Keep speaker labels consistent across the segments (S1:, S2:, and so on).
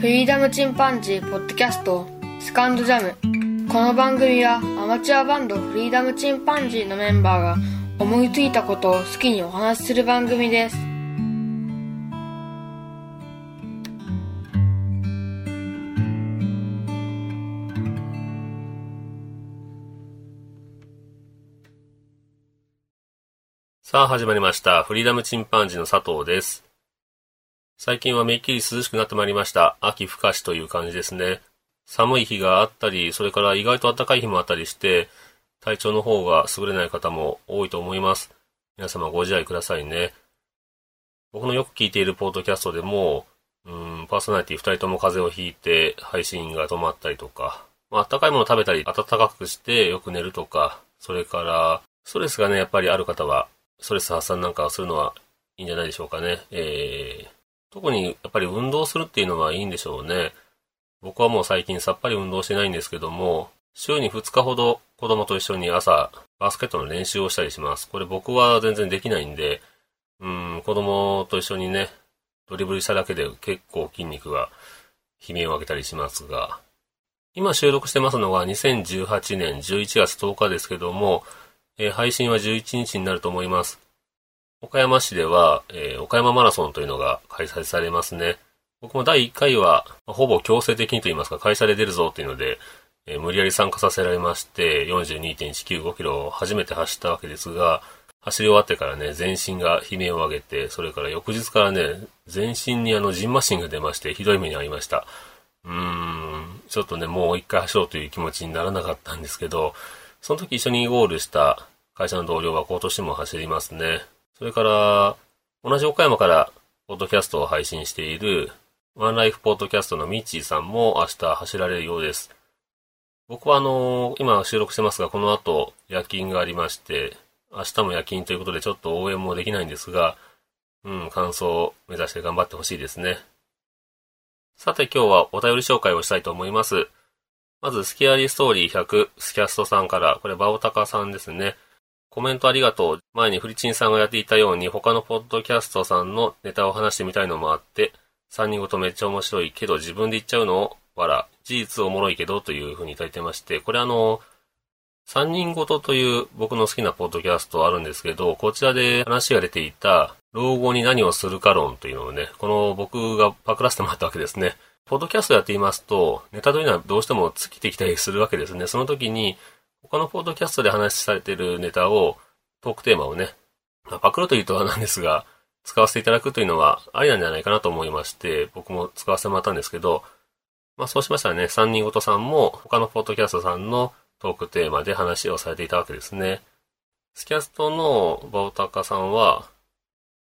S1: フリーダムチンパンジーポッドキャストスカンドジャムこの番組はアマチュアバンドフリーダムチンパンジーのメンバーが思いついたことを好きにお話しする番組です
S2: さあ始まりました。フリーダムチンパンジーの佐藤です。最近はめっきり涼しくなってまいりました。秋深しという感じですね。寒い日があったり、それから意外と暖かい日もあったりして、体調の方が優れない方も多いと思います。皆様ご自愛くださいね。僕のよく聞いているポッドキャストでも、うん、パーソナリティ2人とも風邪をひいて配信が止まったりとか、まあ、暖かいものを食べたり、暖かくしてよく寝るとか、それから、ストレスがね、やっぱりある方は、ストレス発散なんかをするのはいいんじゃないでしょうかね。えー、特にやっぱり運動するっていうのはいいんでしょうね。僕はもう最近さっぱり運動してないんですけども、週に2日ほど子供と一緒に朝バスケットの練習をしたりします。これ僕は全然できないんで、うん、子供と一緒にね、ドリブルしただけで結構筋肉が悲鳴を上げたりしますが、今収録してますのが2018年11月10日ですけども、えー配信は11日になると思います。岡山市では、えー岡山マラソンというのが開催されますね。僕も第1回は、ほぼ強制的にと言いますか、会社で出るぞというので、えー無理やり参加させられまして、42.195キロを初めて走ったわけですが、走り終わってからね、全身が悲鳴を上げて、それから翌日からね、全身にあの、ジンマシンが出まして、ひどい目に遭いました。うーん、ちょっとね、もう一回走ろうという気持ちにならなかったんですけど、その時一緒にゴールした会社の同僚は今年も走りますね。それから、同じ岡山からポッドキャストを配信しているワンライフポッドキャストのミッチーさんも明日走られるようです。僕はあの今収録してますが、この後夜勤がありまして、明日も夜勤ということでちょっと応援もできないんですが、うん、完走を目指して頑張ってほしいですね。さて今日はお便り紹介をしたいと思います。まず、スキアリーストーリー100、スキャストさんから、これ、バオタカさんですね。コメントありがとう。前にフリチンさんがやっていたように、他のポッドキャストさんのネタを話してみたいのもあって、三人ごとめっちゃ面白いけど、自分で言っちゃうのを、わら、事実おもろいけど、というふうにいただいてまして、これあの、三人ごとという僕の好きなポッドキャストあるんですけど、こちらで話が出ていた、老後に何をするか論というのをね、この僕がパクらせてもらったわけですね。ポッドキャストやっていますと、ネタというのはどうしても尽きてきたりするわけですね。その時に、他のポッドキャストで話されているネタを、トークテーマをね、まあパクるというとはなんですが、使わせていただくというのはありなんじゃないかなと思いまして、僕も使わせてもらったんですけど、まあそうしましたらね、三人ごとさんも他のポッドキャストさんのトークテーマで話をされていたわけですね。スキャストのバオタカさんは、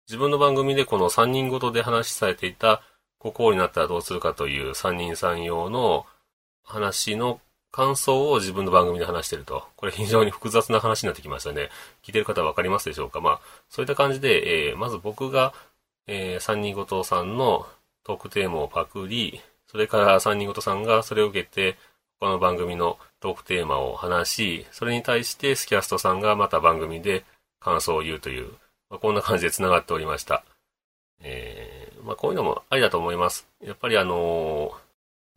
S2: 自分の番組でこの三人ごとで話しされていた国王になったらどうするかという三人三様の話の感想を自分の番組で話してると。これ非常に複雑な話になってきましたね。聞いてる方はわかりますでしょうか？まあ、そういった感じで、えーまず僕が、えー三人ごとさんのトークテーマをパクり、それから三人ごとさんがそれを受けて、他の番組のトークテーマを話し、それに対してスキャストさんがまた番組で感想を言うという、まあ、こんな感じで繋がっておりました。えーまあ、こういうのもありだと思います。やっぱりあの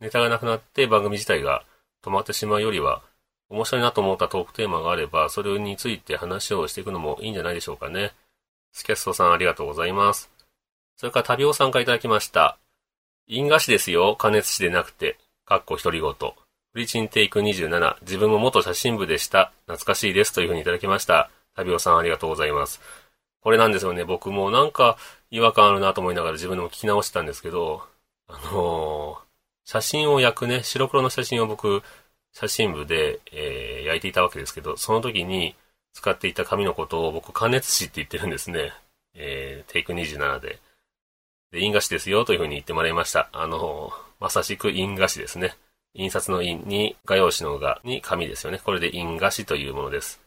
S2: ネタがなくなって番組自体が止まってしまうよりは、面白いなと思ったトークテーマがあれば、それについて話をしていくのもいいんじゃないでしょうかね。スキャストさんありがとうございます。それからタビオさんからいただきました。因果紙ですよ、加熱紙でなくて。かっこ独り言。フリチンテイク27。自分も元写真部でした。懐かしいです。というふうにいただきました。タビオさんありがとうございます。これなんですよね。僕もなんか違和感あるなと思いながら自分でも聞き直してたんですけど、あのー写真を焼くね、白黒の写真を僕、写真部で、えー焼いていたわけですけど、その時に使っていた紙のことを僕、加熱紙って言ってるんですね。えーテイク27で。で、印画紙ですよというふうに言ってもらいました。あのまさしく印画紙ですね。印刷の印に画用紙の画に紙ですよね。これで印画紙というものです。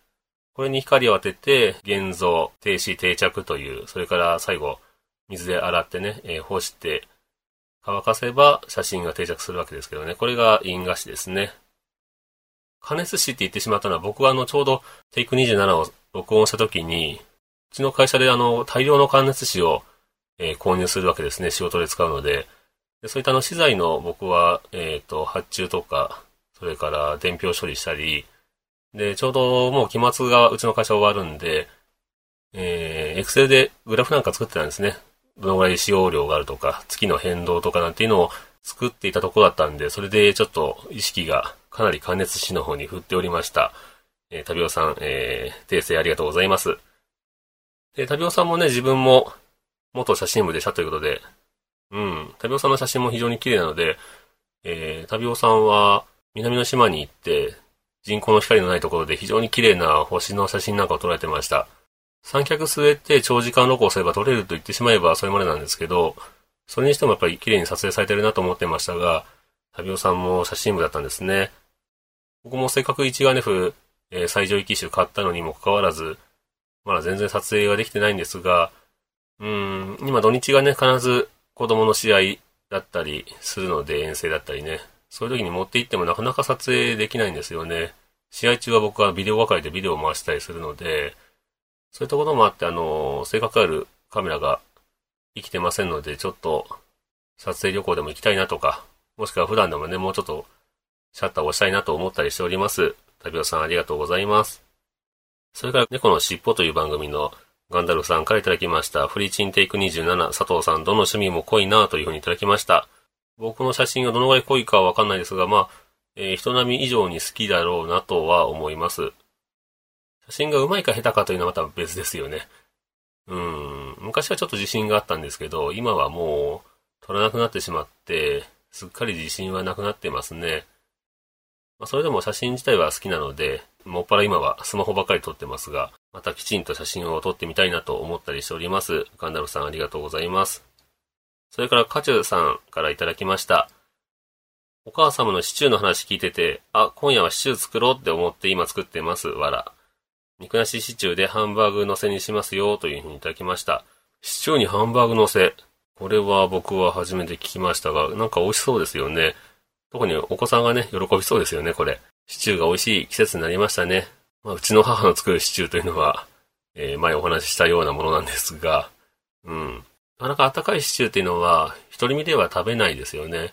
S2: これに光を当てて、現像、停止、定着という、それから最後、水で洗ってね、えー干して、乾かせば写真が定着するわけですけどね。これが印画紙ですね。加熱紙って言ってしまったのは、僕はあの、ちょうどテイク27を録音した時に、うちの会社であの、大量の加熱紙を、えー購入するわけですね。仕事で使うので。でそういったあの資材の僕は、えっ、と、発注とか、それから伝票処理したり、で、ちょうどもう期末がうちの会社終わるんで、えー、Excel でグラフなんか作ってたんですね。どのぐらい使用量があるとか、月の変動とかなんていうのを作っていたところだったんで、それでちょっと意識がかなり加熱紙の方に振っておりました。えー、タビオさん、えー、訂正ありがとうございます。で、タビオさんもね、自分も元写真部でしたということで、うん、タビオさんの写真も非常に綺麗なので、えー、タビオさんは南の島に行って、人工の光のないところで非常に綺麗な星の写真なんかを撮られてました。三脚据えて長時間録音すれば撮れると言ってしまえばそれまでなんですけど、それにしてもやっぱり綺麗に撮影されてるなと思ってましたが、旅尾さんも写真部だったんですね。僕もせっかく一眼レフ、えー、最上位機種買ったのにもかかわらず、まだ全然撮影ができてないんですが、うん、今土日がね、必ず子供の試合だったりするので、遠征だったりね。そういう時に持って行ってもなかなか撮影できないんですよね。試合中は僕はビデオ係でビデオを回したりするので、そういったこともあって、あの、性格あるカメラが生きてませんので、ちょっと撮影旅行でも行きたいなとか、もしくは普段でもね、もうちょっとシャッターを押したいなと思ったりしております。旅尾さんありがとうございます。それから、猫のしっぽという番組のガンダルフさんからいただきました。フリーチンテイク27、佐藤さん、どの趣味も濃いなというふうにいただきました。僕の写真がどのぐらい濃いかはわかんないですが、まあ、えー、人並み以上に好きだろうなとは思います。写真が上手いか下手かというのはまた別ですよね。うん。昔はちょっと自信があったんですけど、今はもう撮らなくなってしまって、すっかり自信はなくなってますね。まあ、それでも写真自体は好きなので、もっぱら今はスマホばかり撮ってますが、またきちんと写真を撮ってみたいなと思ったりしております。ガンダルフさんありがとうございます。それからカチューさんからいただきました。お母様のシチューの話聞いてて、あ、今夜はシチュー作ろうって思って今作ってます。わら。肉なしシチューでハンバーグ乗せにしますよというふうにいただきました。シチューにハンバーグ乗せ。これは僕は初めて聞きましたが、なんか美味しそうですよね。特にお子さんがね、喜びそうですよね、これ。シチューが美味しい季節になりましたね。まあ、うちの母の作るシチューというのは、えー、前お話ししたようなものなんですが、うん。なかなか温かいシチューっていうのは、一人身では食べないですよね。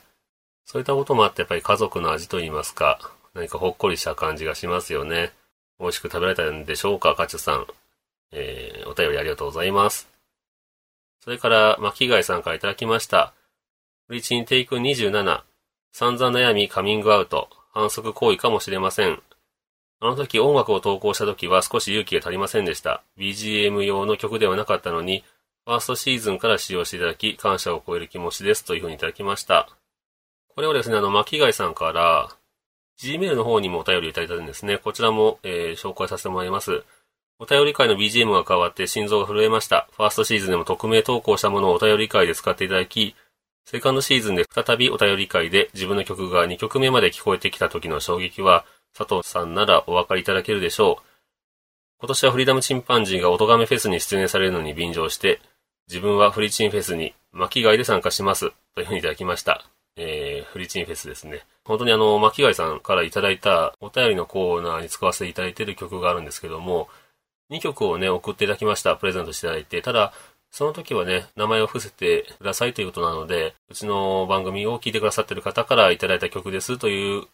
S2: そういったこともあって、やっぱり家族の味といいますか、何かほっこりした感じがしますよね。美味しく食べられたんでしょうか、カチュさん。えー、お便りありがとうございます。それから、巻貝さんからいただきました。フリチンテイク27。散々悩みカミングアウト。反則行為かもしれません。あの時音楽を投稿した時は少し勇気が足りませんでした。BGM 用の曲ではなかったのに、ファーストシーズンから使用していただき、感謝を超える気持ちです。というふうにいただきました。これをですね、あの、巻貝さんから、Gmail の方にもお便りいただいたんですね。こちらも、えー、紹介させてもらいます。お便り会の BGM が変わって心臓が震えました。ファーストシーズンでも匿名投稿したものをお便り会で使っていただき、セカンドシーズンで再びお便り会で自分の曲が2曲目まで聞こえてきた時の衝撃は、佐藤さんならお分かりいただけるでしょう。今年はフリーダムチンパンジーが音亀フェスに出演されるのに便乗して、自分はフリチンフェスに巻き貝で参加します。というふうにいただきました。えー、フリチンフェスですね。本当にあの、巻貝さんからいただいたお便りのコーナーに使わせていただいている曲があるんですけども、2曲をね、送っていただきました。プレゼントしていただいて。ただ、その時はね、名前を伏せてくださいということなので、うちの番組を聞いてくださっている方からいただいた曲ですという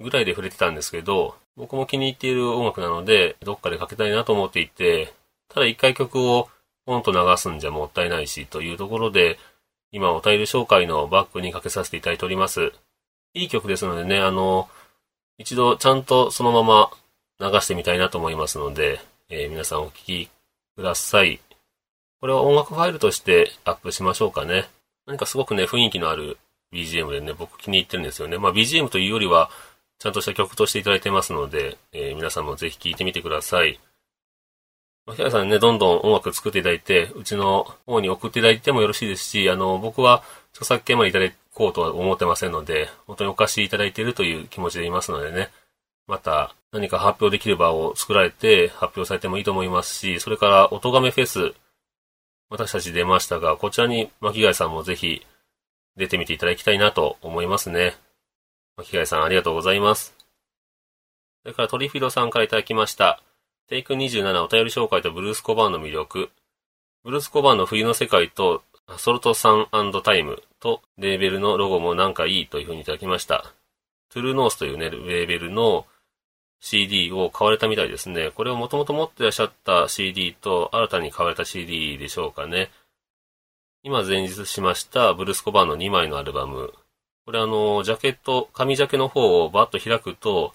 S2: ぐらいで触れてたんですけど、僕も気に入っている音楽なので、どっかでかけたいなと思っていて、ただ一回曲をポンと流すんじゃもったいないしというところで、今お便り紹介のバックにかけさせていただいております。いい曲ですのでね、あの、一度ちゃんとそのまま流してみたいなと思いますので、えー、皆さんお聴きください。これは音楽ファイルとしてアップしましょうかね。何かすごくね、雰囲気のある BGM でね、僕気に入ってるんですよね。まあ BGM というよりは、ちゃんとした曲としていただいてますので、えー、皆さんもぜひ聴いてみてください。平井さんね、どんどん音楽作っていただいて、うちの方に送っていただいてもよろしいですし、あの、僕は著作権までいただこうとは思ってませんので、本当にお貸しいただいているという気持ちでいますのでね、また何か発表できる場を作られて発表されてもいいと思いますし、それから音亀フェス、私たち出ましたが、こちらに巻貝さんもぜひ出てみていただきたいなと思いますね。巻貝さんありがとうございます。それからトリフィドさんからいただきました。テイク27お便り紹介とブルース・コバーンの魅力。ブルース・コバーンの冬の世界とソルトサンタイムとレーベルのロゴもなんかいいというふうにいただきました。トゥルーノースというね、レーベルの CD を買われたみたいですね。これをもともと持ってらっしゃった CD と新たに買われた CD でしょうかね。今前日しましたブルースコバーンの2枚のアルバム。これあの、ジャケット、紙ジャケの方をバッと開くと、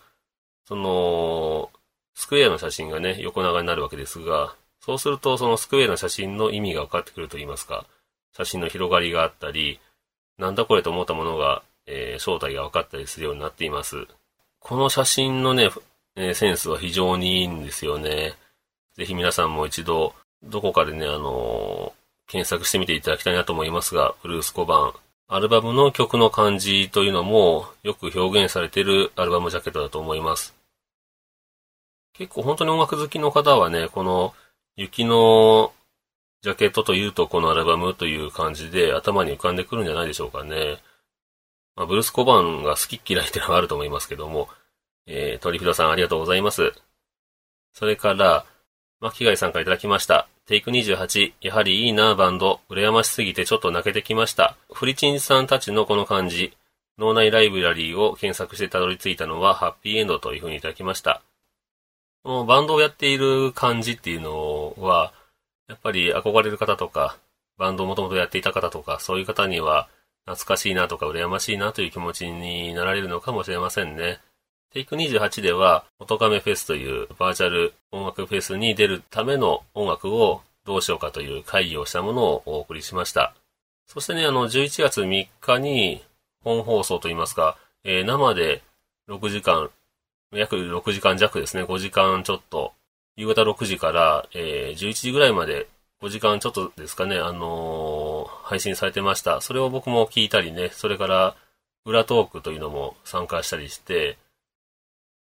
S2: その、スクエアの写真がね、横長になるわけですが、そうするとそのスクエアの写真の意味が分かってくると言いますか、写真の広がりがあったり、なんだこれと思ったものが、えー、正体が分かったりするようになっています。この写真のね、え、センスは非常にいいんですよね。ぜひ皆さんも一度、どこかでね、あのー、検索してみていただきたいなと思いますが、ブルースコバン。アルバムの曲の感じというのもよく表現されているアルバムジャケットだと思います。結構本当に音楽好きの方はね、この雪のジャケットというとこのアルバムという感じで頭に浮かんでくるんじゃないでしょうかね。まあ、ブルース・コバンが好き嫌いっていうのがあると思いますけども、えー、トリフィドさんありがとうございます。それから、巻貝さんからいただきました。テイク28、やはりいいなバンド、羨ましすぎてちょっと泣けてきました。フリチンさんたちのこの感じ、脳内ライブラリーを検索してたどり着いたのはハッピーエンドというふうにいただきました。このバンドをやっている感じっていうのは、やっぱり憧れる方とか、バンドをもともとやっていた方とか、そういう方には懐かしいなとか羨ましいなという気持ちになられるのかもしれませんね。テイク28では、音亀フェスというバーチャル音楽フェスに出るための音楽をどうしようかという会議をしたものをお送りしました。そしてね、あの、11月3日に本放送といいますか、えー、生で6時間、約6時間弱ですね、5時間ちょっと夕方6時から、えー、11時ぐらいまで5時間ちょっとですかね、あのー、配信されてました。それを僕も聞いたりね、それから裏トークというのも参加したりして、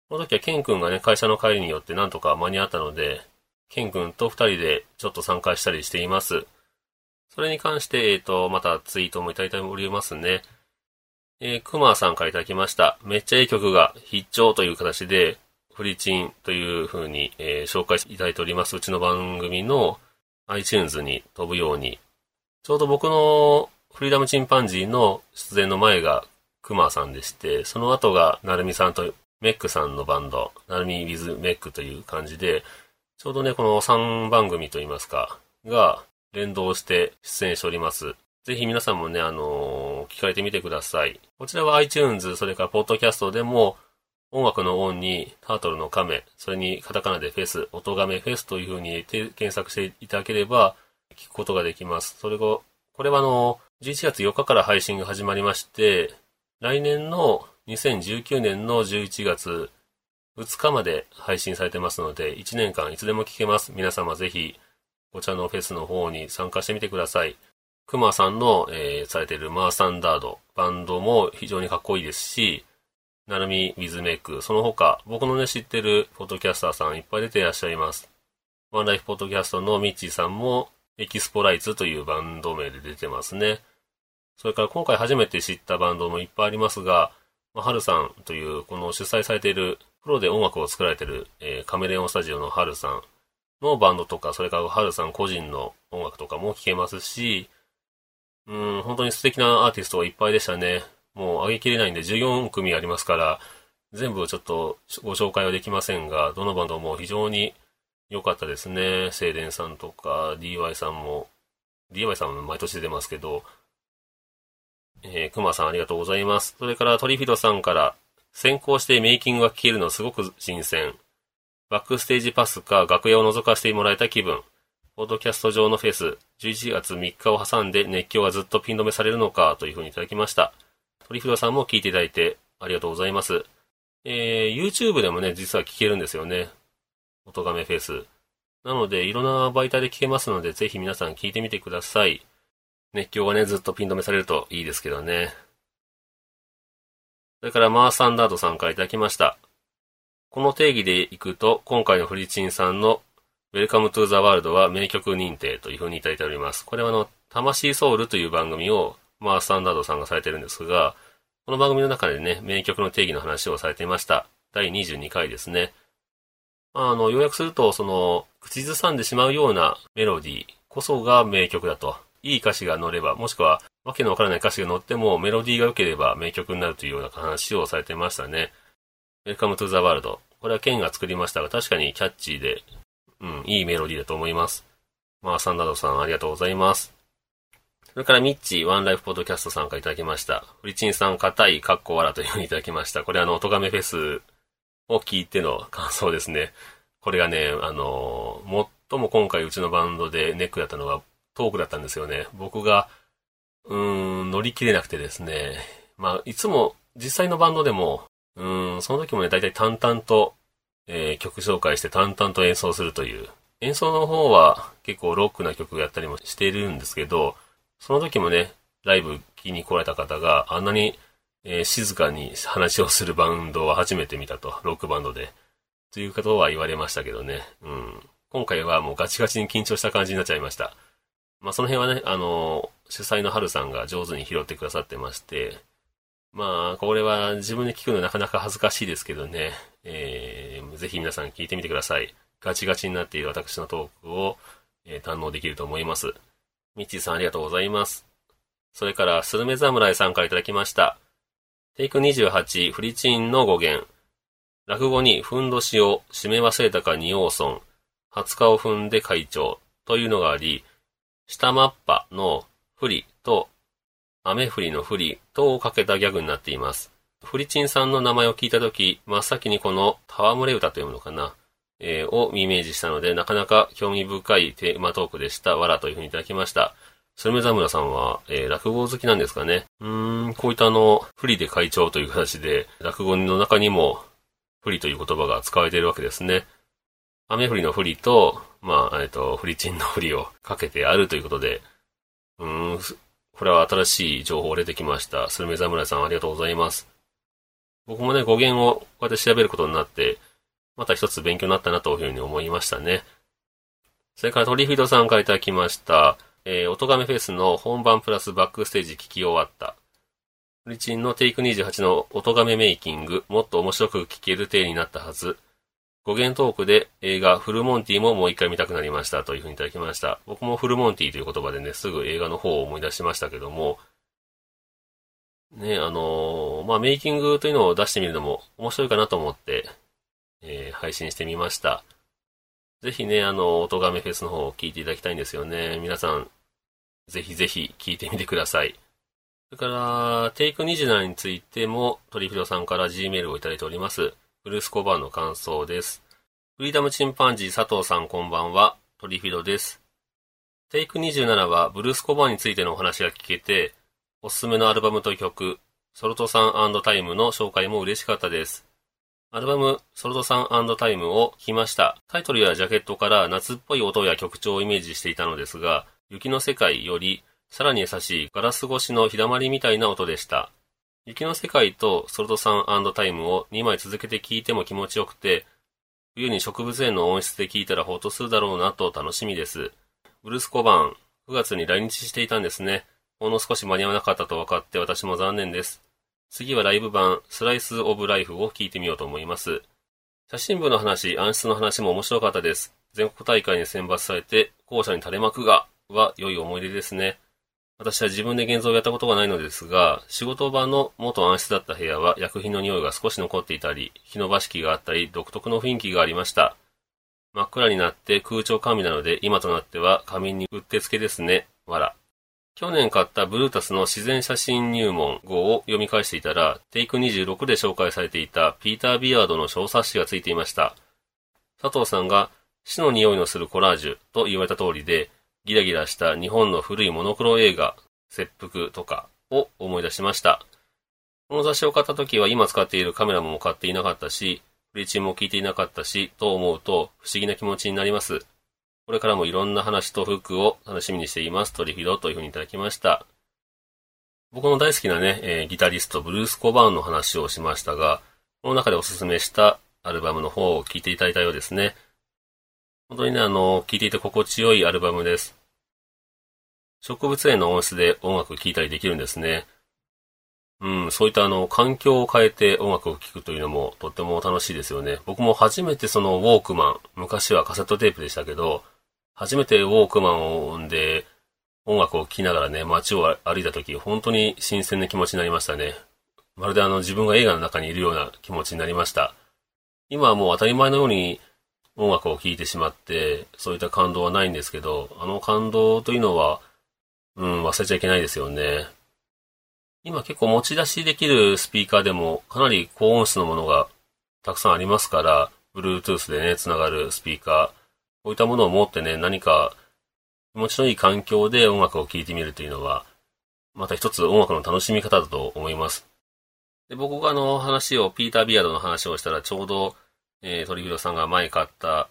S2: この時はケン君がね、会社の帰りによってなんとか間に合ったので、ケン君と二人でちょっと参加したりしています。それに関して、えっ、ー、と、またツイートもいただいておりますね。えー、クマさんからいただきました。めっちゃいい曲が必聴という形で、フリチンという風に、えー、紹介いただいております。うちの番組の iTunes に飛ぶように。ちょうど僕のフリーダムチンパンジーの出演の前がクマさんでして、その後がナルミさんとメックさんのバンド、ナルミウィズメックという感じで、ちょうどね、この3番組といいますか、が連動して出演しております。ぜひ皆さんもね、あの、聞かれてみてください。こちらは iTunes、それからポッドキャストでも音楽の音にタートルの亀、それにカタカナでフェス、音亀フェスという風に検索していただければ聞くことができます。それが、これはあの、11月4日から配信が始まりまして、来年の2019年の11月2日まで配信されてますので、1年間いつでも聞けます。皆様ぜひ、こちらのフェスの方に参加してみてください。クマさんの、えー、されているマーサンダード、バンドも非常にかっこいいですし、なるみウィズメイク、その他、僕のね、知ってるポッドキャスターさんいっぱい出ていらっしゃいます。ワンライフポッドキャストのミッチーさんも、エキスポライツというバンド名で出てますね。それから今回初めて知ったバンドもいっぱいありますが、まあ、ハルさんというこの主催されている、プロで音楽を作られている、えー、カメレオンスタジオのハルさんのバンドとか、それからハルさん個人の音楽とかも聴けますし、うん、本当に素敵なアーティストがいっぱいでしたね。もう上げきれないんで14組ありますから、全部ちょっとご紹介はできませんが、どのバンドも非常に良かったですね。静電さんとか DY さんも、DY さんも毎年出てますけど、えー、熊さんありがとうございます。それからトリフィドさんから、先行してメイキングが聞けるのすごく新鮮。バックステージパスか楽屋を覗かせてもらえた気分。ポッドキャスト上のフェス、11月3日を挟んで熱狂がずっとピン止めされるのかというふうにいただきました。トリフドさんも聞いていただいてありがとうございます。えー、YouTube でもね、実は聞けるんですよね。音亀フェス。なので、いろんな媒体で聞けますので、ぜひ皆さん聞いてみてください。熱狂がね、ずっとピン止めされるといいですけどね。それから、マーサンダードさんからいただきました。この定義でいくと、今回のフリチンさんの Welcome to the World は名曲認定というふうにいただいております。これはあの、魂ソウルという番組をまあ、スタンダードさんがされてるんですが、この番組の中でね、名曲の定義の話をされていました。第22回ですね。まあ、あの、要約すると、その、口ずさんでしまうようなメロディーこそが名曲だと。いい歌詞が乗れば、もしくはわけのわからない歌詞が乗ってもメロディーが良ければ名曲になるというような話をされてましたね。Welcome to the World。これはケンが作りましたが、確かにキャッチーで、うん、いいメロディーだと思います。まあ、サンダードさんありがとうございます。それからミッチーワンライフポッドキャストさんからいただきました。フリチンさん硬いカッコわらというふうにいただきました。これあの、トガメフェスを聞いての感想ですね。これがね、あの、最も今回うちのバンドでネックだったのがトークだったんですよね。僕が、うーん、乗り切れなくてですね。まあ、いつも実際のバンドでも、うん、その時もね、だいたい淡々と、えー、曲紹介して淡々と演奏するという。演奏の方は結構ロックな曲やったりもしているんですけど、その時もね、ライブ聞きに来られた方があんなに、えー、静かに話をするバンドは初めて見たと、ロックバンドで。ということは言われましたけどね。うん。今回はもうガチガチに緊張した感じになっちゃいました。まあその辺はね、あの、主催の春さんが上手に拾ってくださってまして、まあ、これは自分で聞くのなかなか恥ずかしいですけどね、えー、ぜひ皆さん聞いてみてください。ガチガチになっている私のトークを、えー、堪能できると思います。ミッチーさんありがとうございます。それから、スルメ侍さんからいただきました。テイク28、フリチンの語源。落語に、ふんどしを締め忘れたか二王村、20日を踏んで会長というのがあり、下マッパのフリと雨降りのフリとをかけたギャグになっています。フリチンさんの名前を聞いたとき、真っ先にこの戯れ歌というものかな。えー、をイメージしたので、なかなか興味深いテーマトークでした。わらというふうにいただきました。スルメザムラさんは、えー、落語好きなんですかね。うーん、こういったあの、不利で会長という形で、落語の中にも、不利という言葉が使われているわけですね。雨降りの不利と、まあ、えっ、ー、と、フリチンの不利をかけてあるということで、うーん、これは新しい情報出てきました。スルメ侍さんありがとうございます。僕もね、語源をこうやって調べることになって、また一つ勉強になったなというふうに思いましたね。それからトリフィードさんからいただきました。えー、音亀フェスの本番プラスバックステージ聞き終わった。フリチンのテイク28の音亀メイキング、もっと面白く聞ける体になったはず。語源トークで映画フルモンティももう一回見たくなりましたというふうにいただきました。僕もフルモンティという言葉でね、すぐ映画の方を思い出しましたけども、ね、あのー、まあ、メイキングというのを出してみるのも面白いかなと思って、えー、配信してみました。ぜひね、あの、音亀フェスの方を聞いていただきたいんですよね。皆さん、ぜひぜひ聞いてみてください。それから、テイク27についても、トリフィドさんから G メールをいただいております。ブルースコバーの感想です。フリーダムチンパンジー佐藤さんこんばんは、トリフィドです。テイク27はブルースコバーについてのお話が聞けて、おすすめのアルバムと曲、ソルトさんタイムの紹介も嬉しかったです。アルバム、ソルトさんタイムを聞きました。タイトルやジャケットから夏っぽい音や曲調をイメージしていたのですが、雪の世界よりさらに優しいガラス越しの日だまりみたいな音でした。雪の世界とソルトさんタイムを2枚続けて聴いても気持ちよくて、冬に植物園の音質で聴いたらほっとするだろうなと楽しみです。ブルス・コバン、9月に来日していたんですね。ほんの少し間に合わなかったと分かって私も残念です。次はライブ版、スライス・オブ・ライフを聴いてみようと思います。写真部の話、暗室の話も面白かったです。全国大会に選抜されて、校舎に垂れ幕が、は良い思い出ですね。私は自分で現像をやったことがないのですが、仕事場の元暗室だった部屋は薬品の匂いが少し残っていたり、火の場敷があったり、独特の雰囲気がありました。真っ暗になって空調完備なので、今となっては仮眠にうってつけですね。わら。去年買ったブルータスの自然写真入門号を読み返していたら、テイク26で紹介されていたピーター・ビアードの小冊子がついていました。佐藤さんが死の匂いのするコラージュと言われた通りで、ギラギラした日本の古いモノクロ映画、切腹とかを思い出しました。この雑誌を買った時は今使っているカメラも買っていなかったし、フリチンも聞いていなかったし、と思うと不思議な気持ちになります。これからもいろんな話と服を楽しみにしています。トリフィドというふうにいただきました。僕の大好きなね、えー、ギタリスト、ブルース・コバーンの話をしましたが、この中でおすすめしたアルバムの方を聴いていただいたようですね。本当にね、あの、聴いていて心地よいアルバムです。植物園の音質で音楽聴いたりできるんですね。うん、そういったあの、環境を変えて音楽を聴くというのもとっても楽しいですよね。僕も初めてそのウォークマン、昔はカセットテープでしたけど、初めてウォークマンをで音楽を聴きながらね、街を歩いた時、本当に新鮮な気持ちになりましたね。まるであの自分が映画の中にいるような気持ちになりました。今はもう当たり前のように音楽を聴いてしまって、そういった感動はないんですけど、あの感動というのは、うん、忘れちゃいけないですよね。今結構持ち出しできるスピーカーでもかなり高音質のものがたくさんありますから、Bluetooth でね、つながるスピーカー、こういったものを持ってね、何か気持ちのいい環境で音楽を聴いてみるというのは、また一つ音楽の楽しみ方だと思います。で僕があの話を、ピーター・ビアードの話をしたら、ちょうど、えー、鳥広さんが前買った、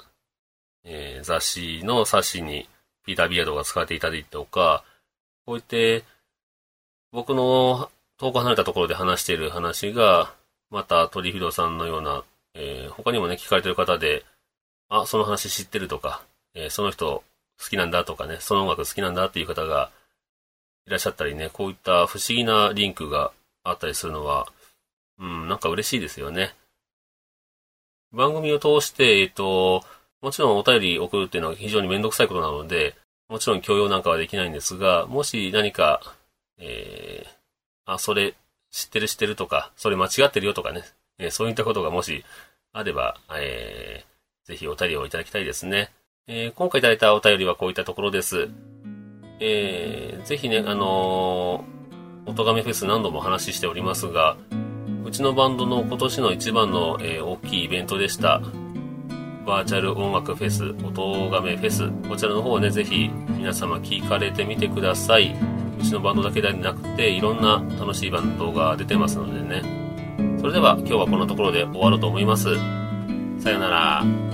S2: えー、雑誌の冊子に、ピーター・ビアードが使っていたりとか、こういって、僕の遠く離れたところで話している話が、また鳥広さんのような、えー、他にもね、聞かれている方で、あ、その話知ってるとか、えー、その人好きなんだとかね、その音楽好きなんだっていう方がいらっしゃったりね、こういった不思議なリンクがあったりするのは、うん、なんか嬉しいですよね。番組を通して、えっ、と、もちろんお便り送るっていうのは非常にめんどくさいことなので、もちろん許容なんかはできないんですが、もし何か、えー、あ、それ知ってる知ってるとか、それ間違ってるよとかね、えー、そういったことがもしあれば、えー、ぜひお便りをいただきたいですね。えー、今回いただいたお便りはこういったところです。えー、ぜひね、あのー、おとがめフェス何度もお話ししておりますが、うちのバンドの今年の一番の、えー、大きいイベントでした。バーチャル音楽フェス、音がめフェス、こちらの方をね、ぜひ皆様聞かれてみてください。うちのバンドだけではなくて、いろんな楽しいバンドが出てますのでね。それでは今日はこのところで終わろうと思います。さよなら。